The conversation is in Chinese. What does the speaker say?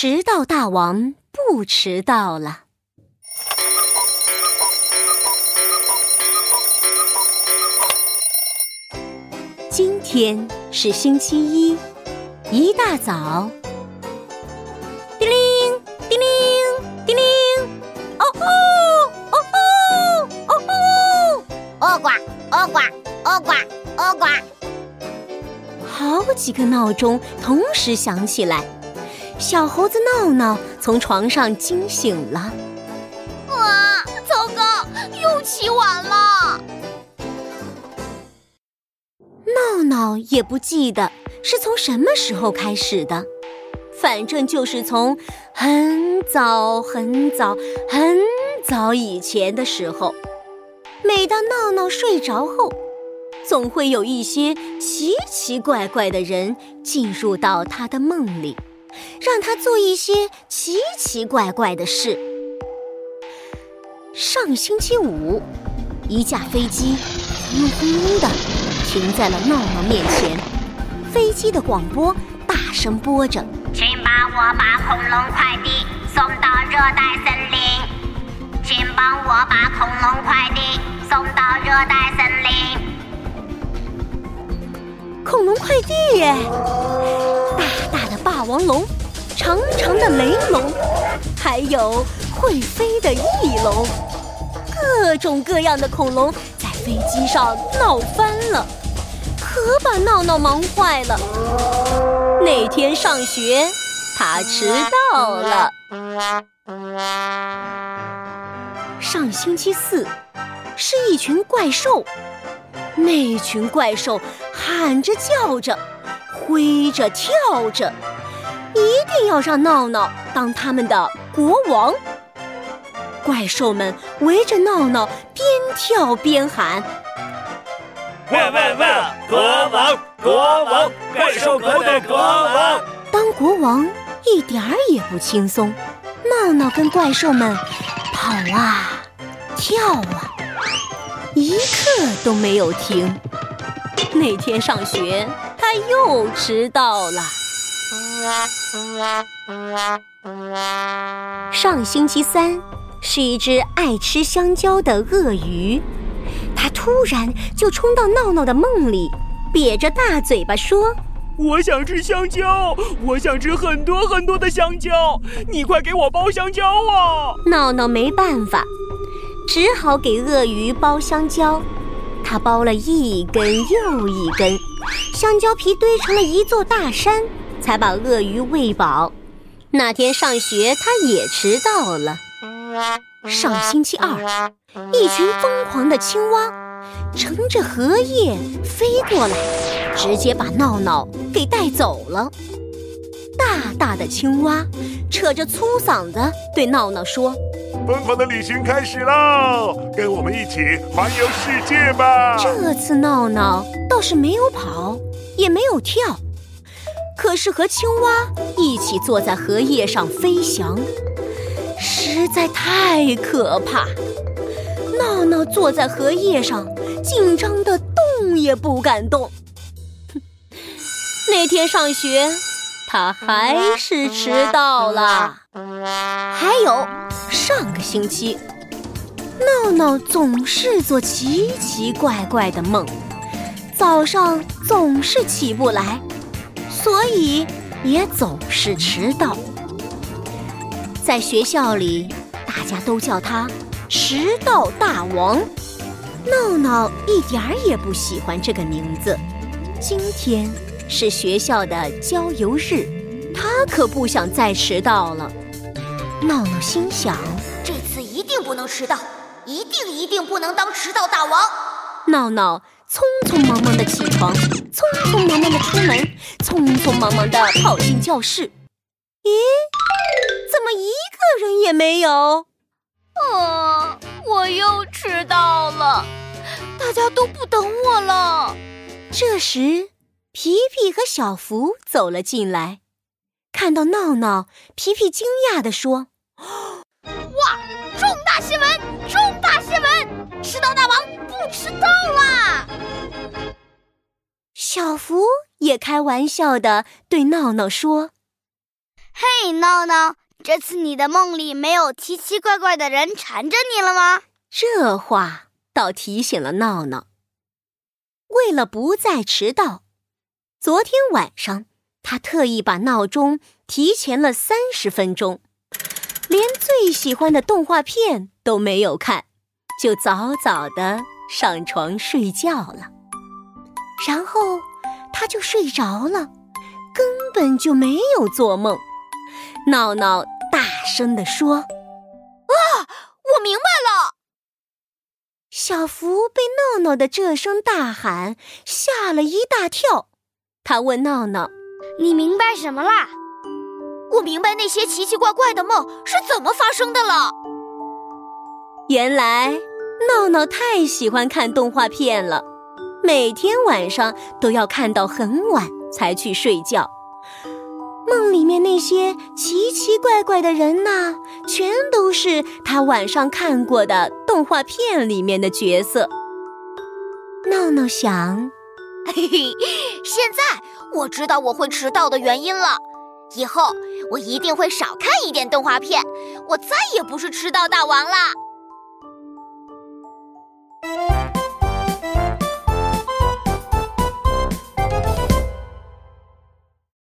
迟到大王不迟到了。今天是星期一，一大早，叮铃叮铃叮铃，哦吼哦吼哦吼，哦呱哦呱哦呱哦呱，好几个闹钟同时响起来。小猴子闹闹从床上惊醒了。哇，糟糕，又起晚了。闹闹也不记得是从什么时候开始的，反正就是从很早很早很早以前的时候。每当闹闹睡着后，总会有一些奇奇怪怪的人进入到他的梦里。让他做一些奇奇怪怪的事。上星期五，一架飞机轰隆轰隆的停在了闹闹面前。飞机的广播大声播着：“请帮我把恐龙快递送到热带森林。请帮我把恐龙快递送到热带森林。”恐龙快递耶！王龙。长长的雷龙，还有会飞的翼龙，各种各样的恐龙在飞机上闹翻了，可把闹闹忙坏了。那天上学，他迟到了。上星期四，是一群怪兽，那群怪兽喊着叫着，挥着跳着。一定要让闹闹当他们的国王。怪兽们围着闹闹边跳边喊：“万万万！国王，国王，怪兽国的国王！”当国王一点儿也不轻松。闹闹跟怪兽们跑啊跳啊，一刻都没有停。那天上学，他又迟到了。上星期三，是一只爱吃香蕉的鳄鱼，它突然就冲到闹闹的梦里，瘪着大嘴巴说：“我想吃香蕉，我想吃很多很多的香蕉，你快给我包香蕉啊！”闹闹没办法，只好给鳄鱼包香蕉。他包了一根又一根，香蕉皮堆成了一座大山。才把鳄鱼喂饱。那天上学，他也迟到了。上星期二，一群疯狂的青蛙乘着荷叶飞过来，直接把闹闹给带走了。大大的青蛙扯着粗嗓子对闹闹说：“疯狂的旅行开始喽，跟我们一起环游世界吧！”这次闹闹倒是没有跑，也没有跳。可是和青蛙一起坐在荷叶上飞翔，实在太可怕。闹闹坐在荷叶上，紧张的动也不敢动。那天上学，他还是迟到了。还有上个星期，闹闹总是做奇奇怪怪的梦，早上总是起不来。所以也总是迟到。在学校里，大家都叫他“迟到大王”。闹闹一点儿也不喜欢这个名字。今天是学校的郊游日，他可不想再迟到了。闹闹心想：这次一定不能迟到，一定一定不能当迟到大王。闹闹。匆匆忙忙的起床，匆匆忙忙的出门，匆匆忙忙的跑进教室。咦，怎么一个人也没有？啊，我又迟到了，大家都不等我了。这时，皮皮和小福走了进来，看到闹闹，皮皮惊讶地说：“ 哇，开玩笑的对闹闹说：“嘿，闹闹，这次你的梦里没有奇奇怪怪的人缠着你了吗？这话倒提醒了闹闹。为了不再迟到，昨天晚上他特意把闹钟提前了三十分钟，连最喜欢的动画片都没有看，就早早的上床睡觉了。然后他就睡着了，根本就没有做梦。闹闹大声地说：“啊，我明白了！”小福被闹闹的这声大喊吓了一大跳。他问闹闹：“你明白什么啦？”“我明白那些奇奇怪怪的梦是怎么发生的了。”原来闹闹太喜欢看动画片了，每天晚上都要看到很晚才去睡觉。梦里面那些奇奇怪怪的人呐，全都是他晚上看过的动画片里面的角色。闹闹想，嘿嘿，现在我知道我会迟到的原因了。以后我一定会少看一点动画片，我再也不是迟到大王了。